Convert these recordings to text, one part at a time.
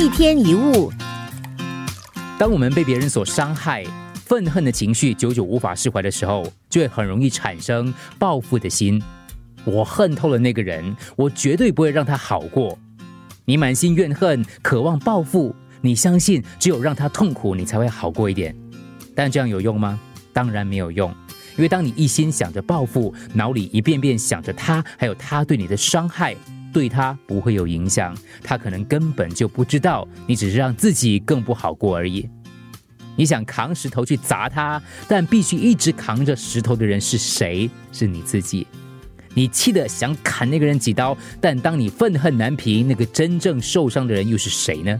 一天一物，当我们被别人所伤害，愤恨的情绪久久无法释怀的时候，就会很容易产生报复的心。我恨透了那个人，我绝对不会让他好过。你满心怨恨，渴望报复，你相信只有让他痛苦，你才会好过一点。但这样有用吗？当然没有用。因为当你一心想着报复，脑里一遍遍想着他，还有他对你的伤害。对他不会有影响，他可能根本就不知道，你只是让自己更不好过而已。你想扛石头去砸他，但必须一直扛着石头的人是谁？是你自己。你气得想砍那个人几刀，但当你愤恨难平，那个真正受伤的人又是谁呢？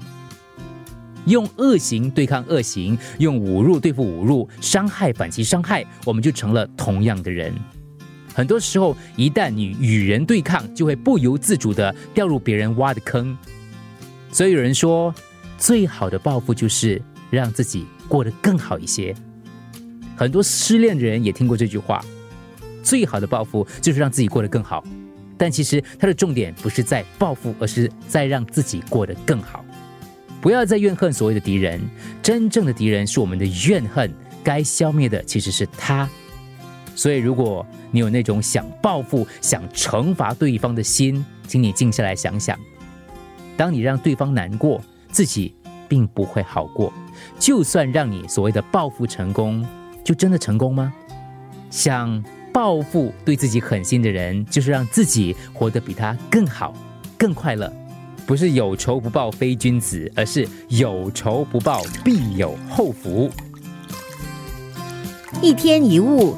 用恶行对抗恶行，用侮辱对付侮辱，伤害反击伤害，我们就成了同样的人。很多时候，一旦你与人对抗，就会不由自主的掉入别人挖的坑。所以有人说，最好的报复就是让自己过得更好一些。很多失恋的人也听过这句话：最好的报复就是让自己过得更好。但其实它的重点不是在报复，而是在让自己过得更好。不要再怨恨所谓的敌人，真正的敌人是我们的怨恨，该消灭的其实是他。所以，如果你有那种想报复、想惩罚对方的心，请你静下来想想：当你让对方难过，自己并不会好过。就算让你所谓的报复成功，就真的成功吗？想报复、对自己狠心的人，就是让自己活得比他更好、更快乐。不是有仇不报非君子，而是有仇不报必有后福。一天一物。